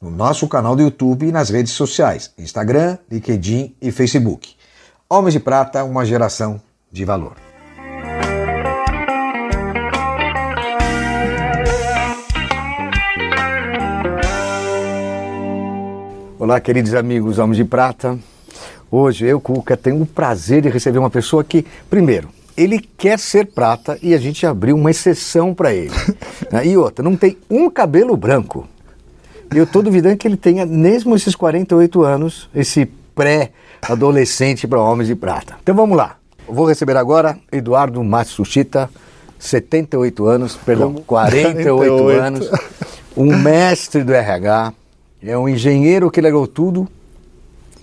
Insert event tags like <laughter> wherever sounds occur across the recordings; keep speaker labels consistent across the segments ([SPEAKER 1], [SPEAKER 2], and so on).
[SPEAKER 1] no nosso canal do YouTube e nas redes sociais, Instagram, LinkedIn e Facebook. Homens de Prata, uma geração de valor. Olá, queridos amigos Homens de Prata. Hoje eu, Cuca, tenho o prazer de receber uma pessoa que, primeiro, ele quer ser prata e a gente abriu uma exceção para ele. <laughs> Né? e outra, não tem um cabelo branco. Eu estou duvidando que ele tenha, mesmo esses 48 anos, esse pré-adolescente para homens de prata. Então vamos lá. Vou receber agora Eduardo Matsushita, 78 anos, perdão, 48, 48 anos, um mestre do RH, é um engenheiro que legou tudo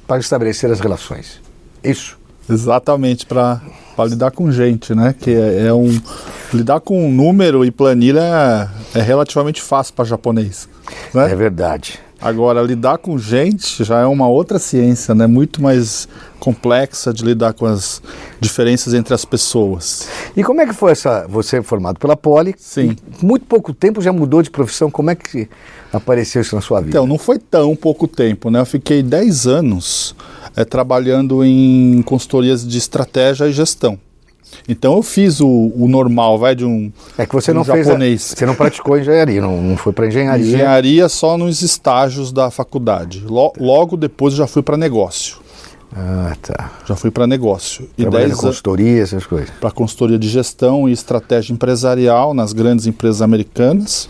[SPEAKER 1] para estabelecer as relações. Isso.
[SPEAKER 2] Exatamente, para lidar com gente, né? Que é, é, um. Lidar com número e planilha é, é relativamente fácil para japonês. Né?
[SPEAKER 1] É verdade.
[SPEAKER 2] Agora, lidar com gente já é uma outra ciência, né? Muito mais complexa de lidar com as diferenças entre as pessoas.
[SPEAKER 1] E como é que foi essa. Você é formado pela Poli?
[SPEAKER 2] Sim.
[SPEAKER 1] Muito pouco tempo já mudou de profissão. Como é que apareceu isso na sua vida?
[SPEAKER 2] Então, não foi tão pouco tempo, né? Eu fiquei 10 anos é, trabalhando em consultorias de estratégia e gestão. Então eu fiz o, o normal, vai de um
[SPEAKER 1] É que você
[SPEAKER 2] um
[SPEAKER 1] não
[SPEAKER 2] japonês.
[SPEAKER 1] fez, a, você não praticou engenharia, não, não foi para engenharia.
[SPEAKER 2] Engenharia só nos estágios da faculdade. Lo, logo depois eu já fui para negócio.
[SPEAKER 1] Ah, tá.
[SPEAKER 2] Já fui para negócio.
[SPEAKER 1] E Trabalhando dez consultoria, essas coisas.
[SPEAKER 2] Para consultoria de gestão e estratégia empresarial nas grandes empresas americanas.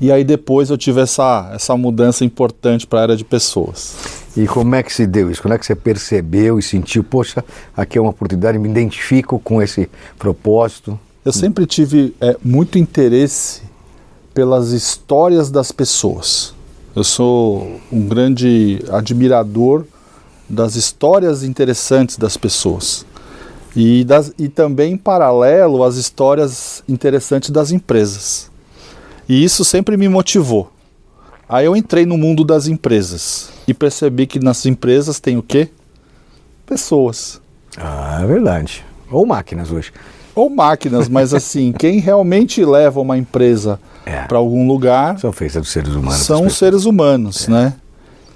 [SPEAKER 2] E aí depois eu tive essa, essa mudança importante para a área de pessoas.
[SPEAKER 1] E como é que se deu isso? Como é que você percebeu e sentiu, poxa, aqui é uma oportunidade, me identifico com esse propósito?
[SPEAKER 2] Eu sempre tive é, muito interesse pelas histórias das pessoas. Eu sou um grande admirador das histórias interessantes das pessoas. E, das, e também, em paralelo, as histórias interessantes das empresas. E isso sempre me motivou. Aí eu entrei no mundo das empresas e percebi que nas empresas tem o quê? Pessoas.
[SPEAKER 1] Ah, é verdade. Ou máquinas hoje.
[SPEAKER 2] Ou máquinas, mas <laughs> assim, quem realmente leva uma empresa é. para algum lugar.
[SPEAKER 1] São feitas dos seres humanos.
[SPEAKER 2] São os seres humanos, é. né?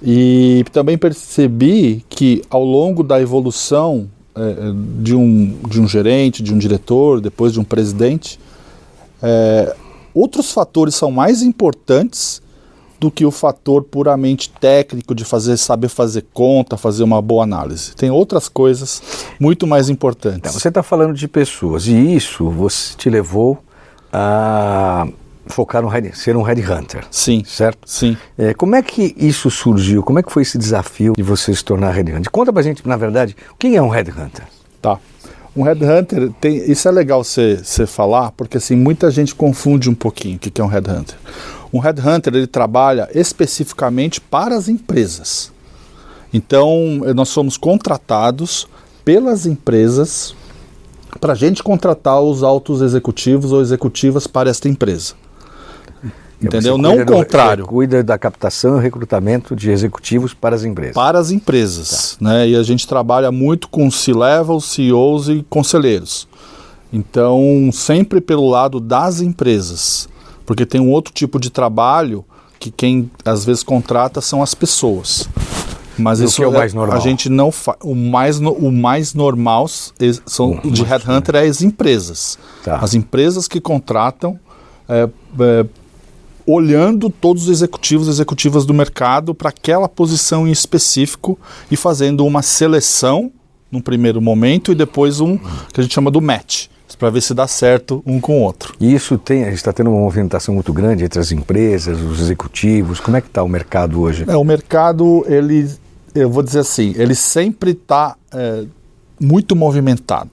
[SPEAKER 2] E também percebi que ao longo da evolução é, de, um, de um gerente, de um diretor, depois de um presidente, é, outros fatores são mais importantes do que o fator puramente técnico de fazer saber fazer conta, fazer uma boa análise. Tem outras coisas muito mais importantes.
[SPEAKER 1] Então, você está falando de pessoas e isso você te levou a focar no ser um headhunter.
[SPEAKER 2] Sim.
[SPEAKER 1] Certo?
[SPEAKER 2] Sim.
[SPEAKER 1] É, como é que isso surgiu? Como é que foi esse desafio de você se tornar headhunter? Conta pra gente, na verdade, o que é um headhunter?
[SPEAKER 2] Tá. Um headhunter, tem, isso é legal você falar, porque assim, muita gente confunde um pouquinho o que é um headhunter. Um headhunter ele trabalha especificamente para as empresas. Então, nós somos contratados pelas empresas para a gente contratar os altos executivos ou executivas para esta empresa. Entendeu? Não o contrário.
[SPEAKER 1] Do, cuida da captação e recrutamento de executivos para as empresas.
[SPEAKER 2] Para as empresas. Tá. Né? E a gente trabalha muito com C-level, CEOs e conselheiros. Então, sempre pelo lado das empresas. Porque tem um outro tipo de trabalho que quem às vezes contrata são as pessoas. Mas
[SPEAKER 1] isso é o mais normal.
[SPEAKER 2] A gente não. O mais, no, o mais normal são, de Headhunter é as empresas. Tá. As empresas que contratam é, é, olhando todos os executivos e executivas do mercado para aquela posição em específico e fazendo uma seleção num primeiro momento e depois um que a gente chama do match para ver se dá certo um com o outro.
[SPEAKER 1] E isso tem, a gente está tendo uma movimentação muito grande entre as empresas, os executivos. Como é que está o mercado hoje?
[SPEAKER 2] É, o mercado, ele, eu vou dizer assim, ele sempre está é, muito movimentado,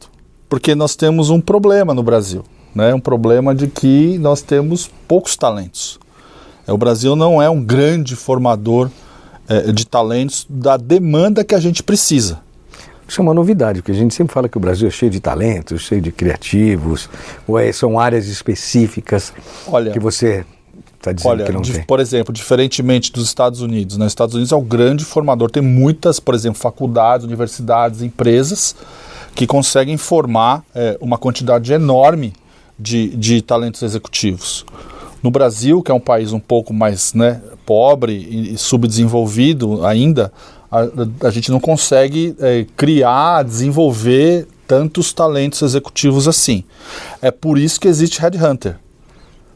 [SPEAKER 2] porque nós temos um problema no Brasil, né? Um problema de que nós temos poucos talentos. É, o Brasil não é um grande formador é, de talentos da demanda que a gente precisa.
[SPEAKER 1] Isso é uma novidade, porque a gente sempre fala que o Brasil é cheio de talentos, cheio de criativos, ou é, são áreas específicas
[SPEAKER 2] Olha,
[SPEAKER 1] que você está dizendo
[SPEAKER 2] Olha,
[SPEAKER 1] que não tem.
[SPEAKER 2] por exemplo, diferentemente dos Estados Unidos, né? Os Estados Unidos é o grande formador, tem muitas, por exemplo, faculdades, universidades, empresas que conseguem formar é, uma quantidade enorme de, de talentos executivos. No Brasil, que é um país um pouco mais né, pobre e subdesenvolvido ainda, a, a gente não consegue é, criar, desenvolver tantos talentos executivos assim. É por isso que existe Headhunter.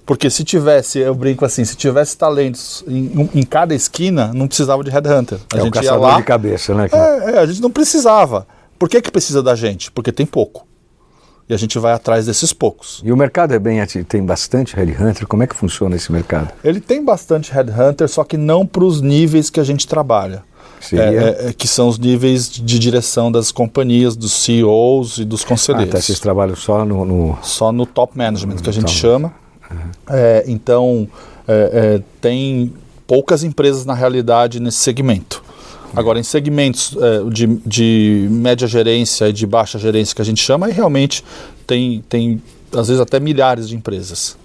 [SPEAKER 2] Porque se tivesse, eu brinco assim, se tivesse talentos em, em cada esquina, não precisava de headhunter. A
[SPEAKER 1] é
[SPEAKER 2] gente ia lá.
[SPEAKER 1] de cabeça, né?
[SPEAKER 2] É, é, a gente não precisava. Por que, que precisa da gente? Porque tem pouco. E a gente vai atrás desses poucos.
[SPEAKER 1] E o mercado é bem tem bastante headhunter. Como é que funciona esse mercado?
[SPEAKER 2] Ele tem bastante headhunter, só que não para os níveis que a gente trabalha.
[SPEAKER 1] Seria?
[SPEAKER 2] É, é, é, que são os níveis de direção das companhias, dos CEOs e dos
[SPEAKER 1] Ah,
[SPEAKER 2] conselheiros.
[SPEAKER 1] tá, vocês trabalham só no, no-
[SPEAKER 2] só no top management que a gente
[SPEAKER 1] Top.
[SPEAKER 2] chama. É, então é, tem poucas empresas na realidade nesse segmento. Agora, em segmentos de, de média gerência e de baixa gerência que a gente chama, aí realmente tem, tem às vezes até milhares de empresas.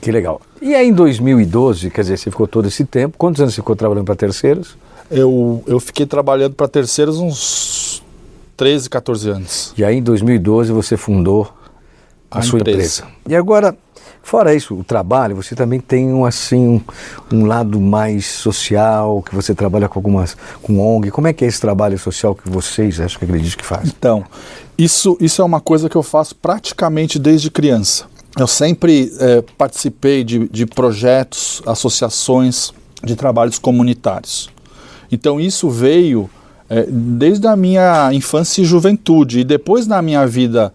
[SPEAKER 1] Que legal. E aí em 2012, quer dizer, você ficou todo esse tempo. Quantos anos você ficou trabalhando para terceiros?
[SPEAKER 2] Eu, eu fiquei trabalhando para terceiros uns 13, 14 anos.
[SPEAKER 1] E aí em 2012 você fundou a,
[SPEAKER 2] A
[SPEAKER 1] sua
[SPEAKER 2] empresa.
[SPEAKER 1] empresa. E agora, fora isso, o trabalho, você também tem um assim um, um lado mais social, que você trabalha com algumas com ONG. Como é que é esse trabalho social que vocês, acho que acredito que fazem?
[SPEAKER 2] Então, isso, isso é uma coisa que eu faço praticamente desde criança. Eu sempre eh, participei de, de projetos, associações de trabalhos comunitários. Então, isso veio eh, desde a minha infância e juventude. E depois, na minha vida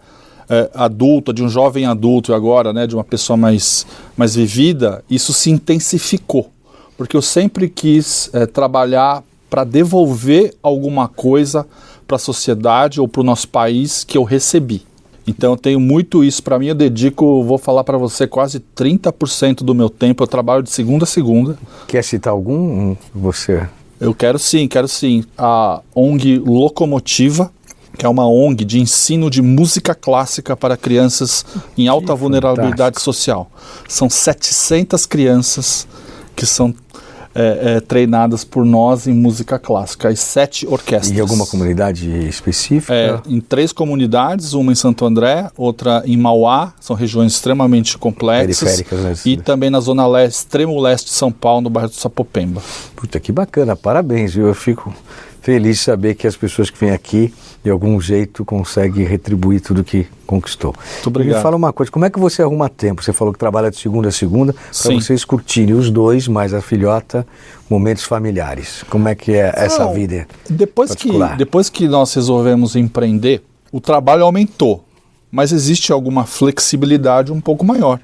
[SPEAKER 2] eh, adulta, de um jovem adulto e agora né, de uma pessoa mais, mais vivida, isso se intensificou. Porque eu sempre quis eh, trabalhar para devolver alguma coisa para a sociedade ou para o nosso país que eu recebi. Então eu tenho muito isso para mim. Eu dedico, vou falar para você, quase 30% do meu tempo. Eu trabalho de segunda a segunda.
[SPEAKER 1] Quer citar algum? Um, Você.
[SPEAKER 2] Eu quero sim, quero sim. A ONG Locomotiva, que é uma ONG de ensino de música clássica para crianças em alta vulnerabilidade social. São 700 crianças que são é, é, treinadas por nós em música clássica, as sete orquestras.
[SPEAKER 1] Em alguma comunidade específica?
[SPEAKER 2] É, em três comunidades, uma em Santo André, outra em Mauá, são regiões extremamente complexas.
[SPEAKER 1] Periféricas, né?
[SPEAKER 2] E também na zona leste, extremo leste de São Paulo, no bairro do Sapopemba.
[SPEAKER 1] Puta, que bacana, parabéns, viu? Eu fico feliz de saber que as pessoas que vêm aqui, de algum jeito, conseguem retribuir tudo que conquistou.
[SPEAKER 2] Muito obrigado.
[SPEAKER 1] Me fala uma coisa, como é que você arruma tempo? Você falou que trabalha de segunda a segunda, para vocês curtirem os dois, mais a filhota, momentos familiares. Como é que é essa
[SPEAKER 2] Não,
[SPEAKER 1] vida?
[SPEAKER 2] Depois que, depois que nós resolvemos empreender, o trabalho aumentou, mas existe alguma flexibilidade um pouco maior.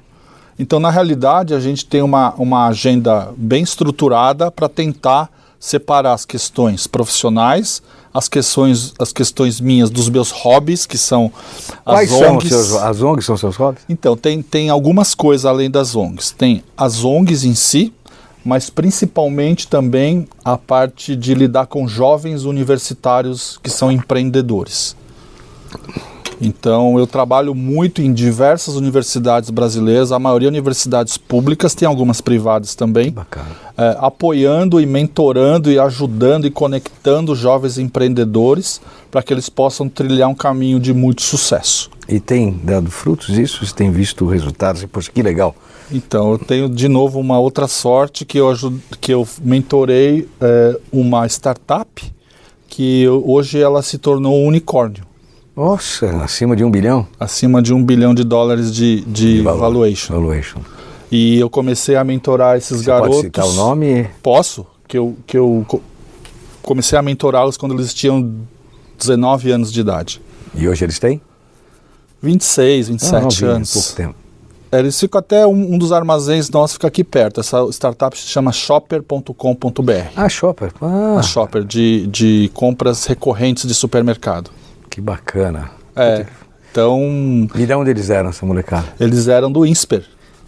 [SPEAKER 2] Então, na realidade, a gente tem uma, uma agenda bem estruturada para tentar separar as questões profissionais, as questões, as questões minhas dos meus hobbies, que são as
[SPEAKER 1] Quais são
[SPEAKER 2] ONGs.
[SPEAKER 1] seus, as ONGs são seus hobbies?
[SPEAKER 2] Então, tem, tem algumas coisas além das ONGs. Tem as ONGs em si, mas principalmente também a parte de lidar com jovens universitários que são empreendedores. Então, eu trabalho muito em diversas universidades brasileiras, a maioria universidades públicas, tem algumas privadas também,
[SPEAKER 1] Bacana.
[SPEAKER 2] é, apoiando e mentorando e ajudando e conectando jovens empreendedores para que eles possam trilhar um caminho de muito sucesso.
[SPEAKER 1] E tem dado frutos isso? Você tem visto resultados? Poxa, que legal.
[SPEAKER 2] Então, eu tenho de novo uma outra sorte que eu, ajud... que eu mentorei é, uma startup que hoje ela se tornou um unicórnio,
[SPEAKER 1] Nossa, acima de um bilhão?
[SPEAKER 2] acima de um bilhão de dólares de, de,
[SPEAKER 1] valor.
[SPEAKER 2] valuation.
[SPEAKER 1] Valuation.
[SPEAKER 2] E eu comecei a mentorar esses
[SPEAKER 1] Você
[SPEAKER 2] garotos.
[SPEAKER 1] pode citar o nome?
[SPEAKER 2] Posso? Que eu, que eu co- comecei a mentorá-los quando eles tinham 19 anos de idade.
[SPEAKER 1] E hoje eles têm?
[SPEAKER 2] 26, 27
[SPEAKER 1] Ah,
[SPEAKER 2] anos.
[SPEAKER 1] pouco tempo.
[SPEAKER 2] Eles ficam até um, um dos armazéns nossos fica aqui perto. Essa startup se chama shopper.com.br.
[SPEAKER 1] Ah, Shopper. Ah,
[SPEAKER 2] A shopper de, de compras recorrentes de supermercado.
[SPEAKER 1] Que bacana.
[SPEAKER 2] É. Então,
[SPEAKER 1] E de onde eles eram, essa molecada?
[SPEAKER 2] eles eram do INSPER.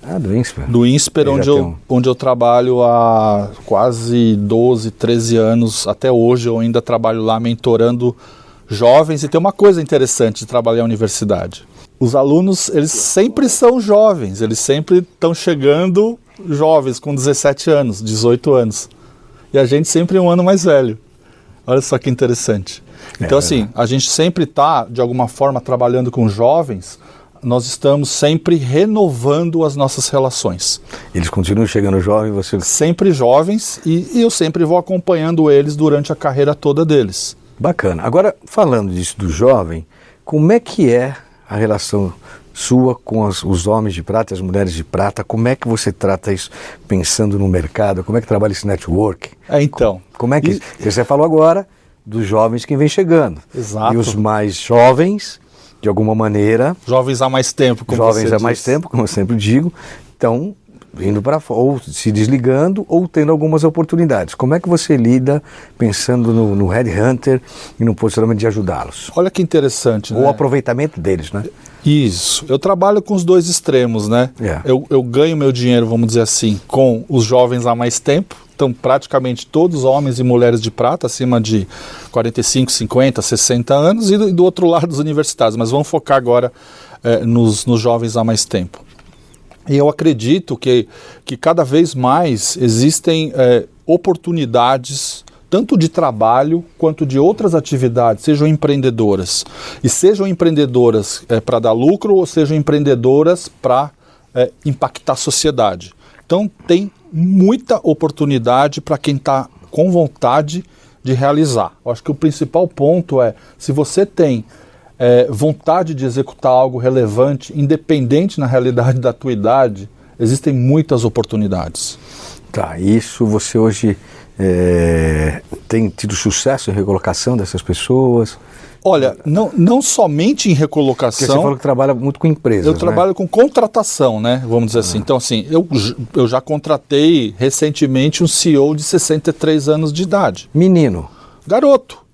[SPEAKER 1] Ah, do INSPER.
[SPEAKER 2] do INSPER, onde eu,
[SPEAKER 1] tenho-
[SPEAKER 2] onde eu trabalho há quase 12, 13 anos. Até hoje eu ainda trabalho lá mentorando jovens. E tem uma coisa interessante de trabalhar na universidade. Os alunos, eles sempre são jovens, eles sempre estão chegando jovens, com 17 anos, 18 anos. E a gente sempre é um ano mais velho. Olha só que interessante. Então,
[SPEAKER 1] É
[SPEAKER 2] assim, a gente sempre está, de alguma forma, trabalhando com jovens, nós estamos sempre renovando as nossas relações.
[SPEAKER 1] Eles continuam chegando jovens, você.
[SPEAKER 2] Sempre jovens e, e eu sempre vou acompanhando eles durante a carreira toda deles.
[SPEAKER 1] Bacana. Agora, falando disso do jovem, como é que é a relação sua com as- os homens de prata e as mulheres de prata? Como é que você trata isso pensando no mercado? Como é que trabalha esse network?
[SPEAKER 2] É, então.
[SPEAKER 1] Como é que.
[SPEAKER 2] E-
[SPEAKER 1] Você falou agora dos jovens que vêm chegando.
[SPEAKER 2] Exato.
[SPEAKER 1] E os mais jovens, de alguma maneira,
[SPEAKER 2] Jovens há mais tempo, como
[SPEAKER 1] jovens há mais
[SPEAKER 2] diz.
[SPEAKER 1] tempo, como eu sempre digo, estão vindo para fora, ou se desligando, ou tendo algumas oportunidades. Como é que você lida pensando no, no headhunter e no posicionamento de ajudá-los?
[SPEAKER 2] Olha que interessante, né?
[SPEAKER 1] o aproveitamento deles, né?
[SPEAKER 2] Isso. Eu trabalho com os dois extremos, né?
[SPEAKER 1] É.
[SPEAKER 2] Eu, eu ganho meu dinheiro, vamos dizer assim, com os jovens há mais tempo. Então, praticamente todos homens e mulheres de prata, acima de 45, 50, 60 anos, e do, e do outro lado os universitários. Mas vamos focar agora eh, nos, nos jovens há mais tempo. E eu acredito que, que cada vez mais existem eh, oportunidades, tanto de trabalho quanto de outras atividades, sejam empreendedoras. E sejam empreendedoras para dar lucro ou sejam empreendedoras para impactar a sociedade. Então, tem muita oportunidade para quem está com vontade de realizar. Eu acho que o principal ponto é: se você tem é, vontade de executar algo relevante, independente na realidade da tua idade, existem muitas oportunidades.
[SPEAKER 1] Tá, isso você hoje é, tem tido sucesso em recolocação dessas pessoas?
[SPEAKER 2] Olha, não, não somente em
[SPEAKER 1] Porque você
[SPEAKER 2] recolocação.
[SPEAKER 1] falou que trabalha muito com empresas,
[SPEAKER 2] Eu
[SPEAKER 1] né?
[SPEAKER 2] trabalho com contratação, né? Vamos dizer assim. Então, assim, eu, eu já contratei recentemente um CEO de 63 anos de idade.
[SPEAKER 1] Menino,
[SPEAKER 2] Garoto.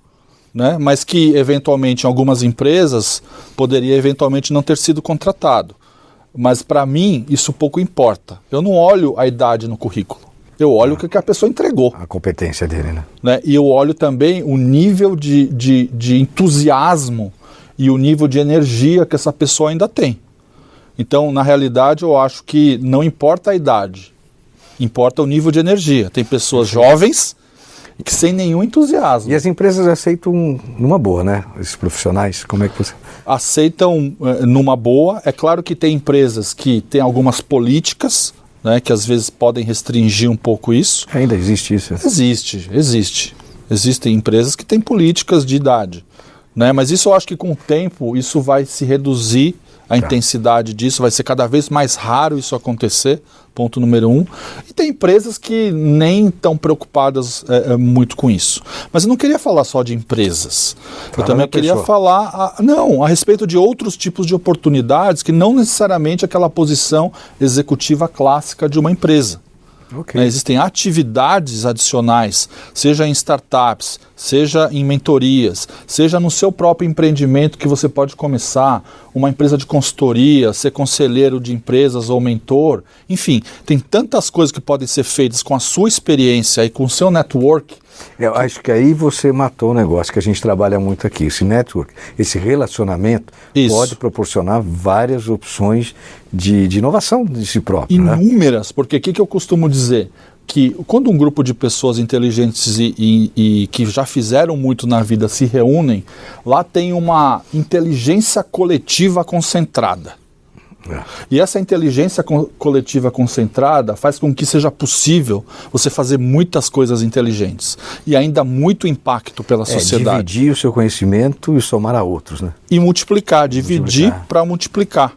[SPEAKER 2] Né? Mas que, eventualmente, em algumas empresas, poderia eventualmente não ter sido contratado. Mas, para mim, isso pouco importa. Eu não olho a idade no currículo. Eu olho o que a pessoa entregou.
[SPEAKER 1] a competência dele, né?
[SPEAKER 2] né? E eu olho também o nível de, de, de entusiasmo e o nível de energia que essa pessoa ainda tem. Então, na realidade, eu acho que não importa a idade, importa o nível de energia. Tem pessoas jovens que sem nenhum entusiasmo
[SPEAKER 1] E as empresas aceitam numa boa, né? Esses profissionais, como é que você...
[SPEAKER 2] aceitam eh, numa boa. É claro que tem empresas que têm algumas políticas, né, que às vezes podem restringir um pouco isso.
[SPEAKER 1] Ainda existe isso?
[SPEAKER 2] Existe, existe. Existem empresas que têm políticas de idade. Né? Mas isso eu acho que com o tempo isso vai se reduzir, a intensidade disso, vai ser cada vez mais raro isso acontecer, ponto número um. E tem empresas que nem estão preocupadas é, é, muito com isso. Mas eu não queria falar só de empresas. eu
[SPEAKER 1] Fala
[SPEAKER 2] também
[SPEAKER 1] da
[SPEAKER 2] queria
[SPEAKER 1] pessoa.
[SPEAKER 2] falar, a- não, a respeito de outros tipos de oportunidades que não necessariamente aquela posição executiva clássica de uma empresa.
[SPEAKER 1] Ok.
[SPEAKER 2] Né, Existem atividades adicionais, seja em startups, seja em mentorias, seja no seu próprio empreendimento que você pode começar, uma empresa de consultoria, ser conselheiro de empresas ou mentor. Enfim, tem tantas coisas que podem ser feitas com a sua experiência e com o seu network.
[SPEAKER 1] Eu acho que aí você matou o negócio que a gente trabalha muito aqui. Esse network, esse relacionamento
[SPEAKER 2] Isso.
[SPEAKER 1] pode proporcionar várias opções de, de inovação de si próprio, né?
[SPEAKER 2] Inúmeras, porque o que, que eu costumo dizer? Que quando um grupo de pessoas inteligentes e, e- e que já fizeram muito na vida se reúnem, lá tem uma inteligência coletiva concentrada.
[SPEAKER 1] É.
[SPEAKER 2] E essa inteligência co- coletiva concentrada faz com que seja possível você fazer muitas coisas inteligentes e ainda muito impacto pela
[SPEAKER 1] É,
[SPEAKER 2] sociedade.
[SPEAKER 1] dividir o seu conhecimento e somar a outros, né?
[SPEAKER 2] E multiplicar, dividir
[SPEAKER 1] Multiplicar.
[SPEAKER 2] para multiplicar.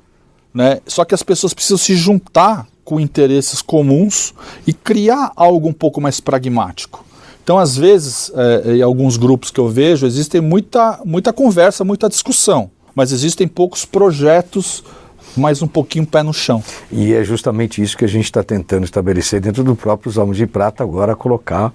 [SPEAKER 2] Né? Só que as pessoas precisam se juntar com interesses comuns e criar algo um pouco mais pragmático. Então, às vezes, eh, em alguns grupos que eu vejo, existe muita, muita conversa, muita discussão, mas existem poucos projetos mas um pouquinho pé no chão.
[SPEAKER 1] E é justamente isso que a gente está tentando estabelecer dentro do próprio Os Almos de Prata, agora colocar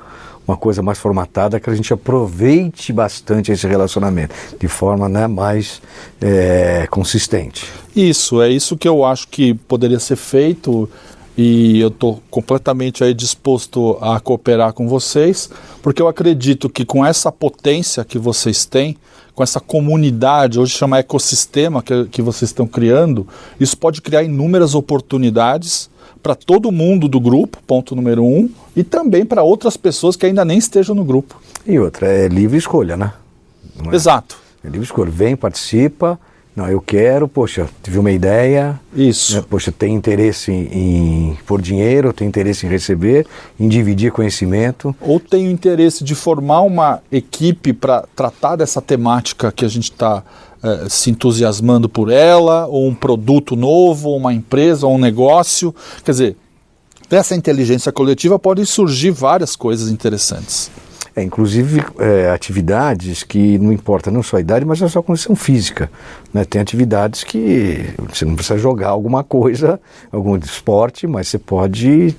[SPEAKER 1] uma coisa mais formatada que a gente aproveite bastante esse relacionamento de forma né, mais é, consistente.
[SPEAKER 2] Isso, é isso que eu acho que poderia ser feito e eu estou completamente aí disposto a cooperar com vocês, porque eu acredito que com essa potência que vocês têm, com essa comunidade, hoje chama ecossistema que, que vocês estão criando, isso pode criar inúmeras oportunidades para todo mundo do grupo, ponto número um, e também para outras pessoas que ainda nem estejam no grupo.
[SPEAKER 1] E outra, é livre escolha, né?
[SPEAKER 2] É? Exato.
[SPEAKER 1] É livre escolha. Vem, participa. Não, eu quero, poxa, tive uma ideia.
[SPEAKER 2] Isso. Né,
[SPEAKER 1] poxa, tem interesse em, em pôr dinheiro, tem interesse em receber, em dividir conhecimento.
[SPEAKER 2] Ou tenho interesse de formar uma equipe para tratar dessa temática que a gente está eh, se entusiasmando por ela, ou um produto novo, ou uma empresa, ou um negócio. Quer dizer, dessa inteligência coletiva podem surgir várias coisas interessantes.
[SPEAKER 1] É, inclusive é, atividades que não importa não só a idade, mas a sua condição física. Né? Tem atividades que você não precisa jogar alguma coisa, algum esporte, mas você pode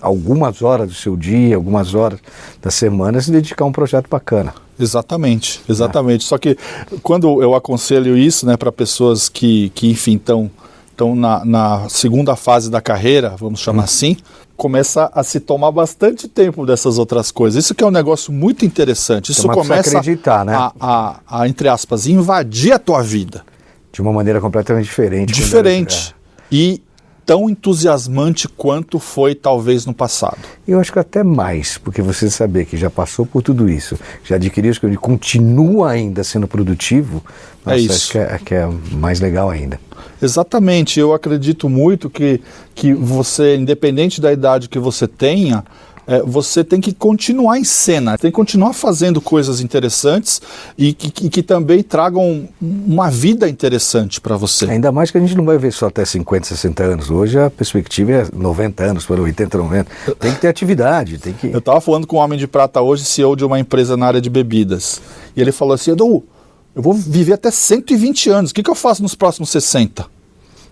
[SPEAKER 1] algumas horas do seu dia, algumas horas da semana se dedicar a um projeto bacana.
[SPEAKER 2] Exatamente, exatamente. É. Só que quando eu aconselho isso né, para pessoas que, que, enfim, estão estão na, na, segunda fase da carreira, vamos chamar hum. assim, começa a se tomar bastante tempo dessas outras coisas. Isso que é um negócio muito interessante. Isso começa
[SPEAKER 1] acreditar, né?
[SPEAKER 2] a, a, a, entre aspas, invadir a tua vida.
[SPEAKER 1] De uma maneira completamente diferente.
[SPEAKER 2] Diferente. É. E tão entusiasmante quanto foi talvez no passado.
[SPEAKER 1] Eu acho que até mais, porque você saber que já passou por tudo isso, já adquiriu isso, e continua ainda sendo produtivo,
[SPEAKER 2] é nossa, é isso.
[SPEAKER 1] Acho que é, que é mais legal ainda.
[SPEAKER 2] Exatamente, eu acredito muito que, que você, independente da idade que você tenha, é, você tem que continuar em cena, tem que continuar fazendo coisas interessantes e que, que, que também tragam uma vida interessante para você.
[SPEAKER 1] Ainda mais que a gente não vai ver só até 50, 60 anos. Hoje a perspectiva é 90 anos, para 80, 90. Tem que ter atividade. Tem que...
[SPEAKER 2] Eu estava falando com um homem de prata hoje, CEO de uma empresa na área de bebidas. E ele falou assim: Edu, eu vou viver até 120 anos, o que, que eu faço nos próximos 60?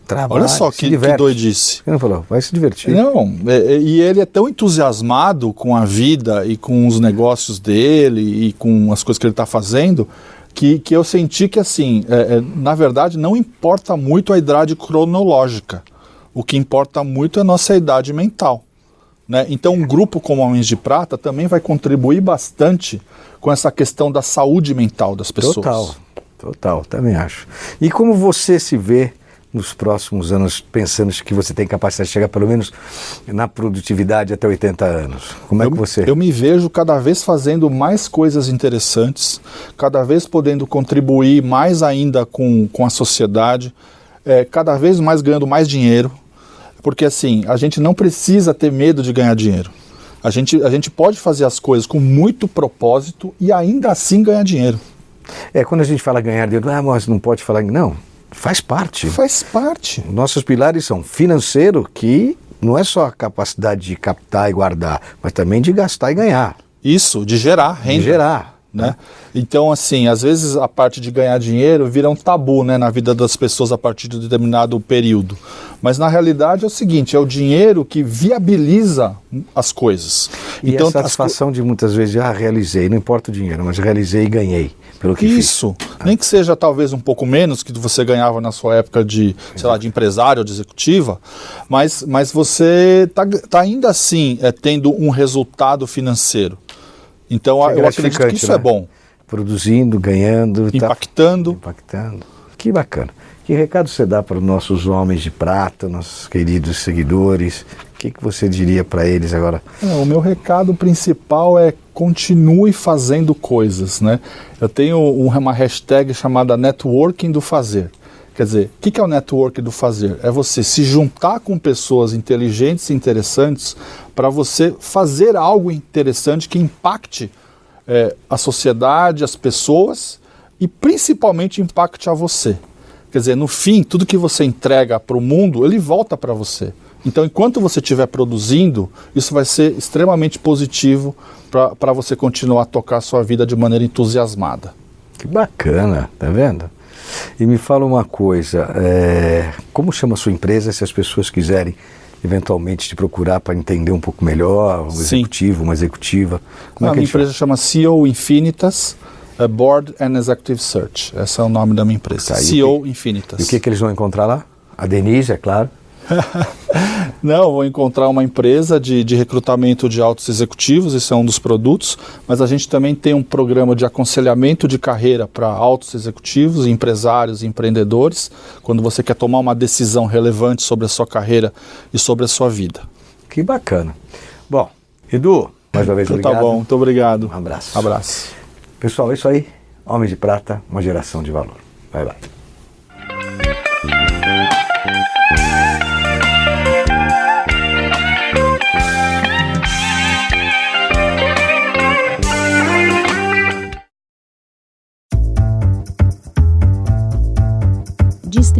[SPEAKER 1] Trabalho,
[SPEAKER 2] Olha só que, que doidice.
[SPEAKER 1] Ele falou, vai se divertir.
[SPEAKER 2] Não, é, é, e ele é tão entusiasmado com a vida e com os negócios dele e com as coisas que ele está fazendo que, que eu senti que, assim, é, é, na verdade, não importa muito a idade cronológica. O que importa muito é a nossa idade mental. Né? Então, um grupo como Homens de Prata também vai contribuir bastante com essa questão da saúde mental das pessoas.
[SPEAKER 1] Total, total, também acho. E como você se vê nos próximos anos, pensando que você tem capacidade de chegar pelo menos na produtividade até 80 anos? Como é
[SPEAKER 2] eu,
[SPEAKER 1] que você.
[SPEAKER 2] Eu me vejo cada vez fazendo mais coisas interessantes, cada vez podendo contribuir mais ainda com, com a sociedade, é, cada vez mais ganhando mais dinheiro, porque assim, a gente não precisa ter medo de ganhar dinheiro. A gente, a gente pode fazer as coisas com muito propósito e ainda assim ganhar dinheiro.
[SPEAKER 1] É, quando a gente fala ganhar dinheiro, ah, mas não pode falar. Não, Faz parte.
[SPEAKER 2] Faz parte.
[SPEAKER 1] Nossos pilares são financeiro, que não é só a capacidade de captar e guardar, mas também de gastar e ganhar.
[SPEAKER 2] Isso, de gerar renda.
[SPEAKER 1] De gerar.
[SPEAKER 2] Né? Então, assim, às vezes a parte de ganhar dinheiro vira um tabu né, na vida das pessoas a partir de determinado período. Mas na realidade é o seguinte: é o dinheiro que viabiliza as coisas.
[SPEAKER 1] E então, a satisfação as... de muitas vezes, ah, realizei, não importa o dinheiro, mas realizei e ganhei pelo que
[SPEAKER 2] Isso. Nem que seja talvez um pouco menos que você ganhava na sua época de, sei lá, de empresário ou de executiva, mas, mas você está tá ainda assim é, tendo um resultado financeiro. Então é eu acredito que isso né? é bom.
[SPEAKER 1] Produzindo, ganhando,
[SPEAKER 2] tá impactando.
[SPEAKER 1] Tá impactando. Que bacana. Que recado você dá para os nossos homens de prata, nossos queridos seguidores? Que, que você diria para eles agora?
[SPEAKER 2] É, o meu recado principal é continue fazendo coisas, né? Eu tenho uma hashtag chamada networking do fazer. Quer dizer, o que é o network do fazer? É você se juntar com pessoas inteligentes e interessantes para você fazer algo interessante que impacte é, a sociedade, as pessoas e principalmente impacte a você. Quer dizer, no fim, tudo que você entrega para o mundo, ele volta para você. Então, enquanto você estiver produzindo, isso vai ser extremamente positivo para você continuar a tocar a sua vida de maneira entusiasmada.
[SPEAKER 1] Que bacana, tá vendo? E me fala uma coisa, é, como chama a sua empresa se as pessoas quiserem eventualmente te procurar para entender um pouco melhor, um
[SPEAKER 2] Sim.
[SPEAKER 1] executivo, uma executiva? Como
[SPEAKER 2] a
[SPEAKER 1] é a
[SPEAKER 2] minha
[SPEAKER 1] gente
[SPEAKER 2] empresa chama CEO Infinitas é Board and Executive Search. Esse é o nome da minha empresa.
[SPEAKER 1] Tá, e
[SPEAKER 2] CEO
[SPEAKER 1] que-
[SPEAKER 2] Infinitas.
[SPEAKER 1] E o que, que eles vão encontrar lá? A Denise, é claro. <laughs>
[SPEAKER 2] Não, vou encontrar uma empresa de, de recrutamento de altos executivos, isso é um dos produtos, mas a gente também tem um programa de aconselhamento de carreira para altos executivos, empresários e empreendedores, quando você quer tomar uma decisão relevante sobre a sua carreira e sobre a sua vida.
[SPEAKER 1] Que bacana. Bom, Edu, mais uma vez
[SPEAKER 2] Então
[SPEAKER 1] obrigado.
[SPEAKER 2] tá bom, muito obrigado.
[SPEAKER 1] Um abraço.
[SPEAKER 2] Abraço.
[SPEAKER 1] Pessoal, é isso aí. Homens de Prata, uma geração de valor. Vai lá.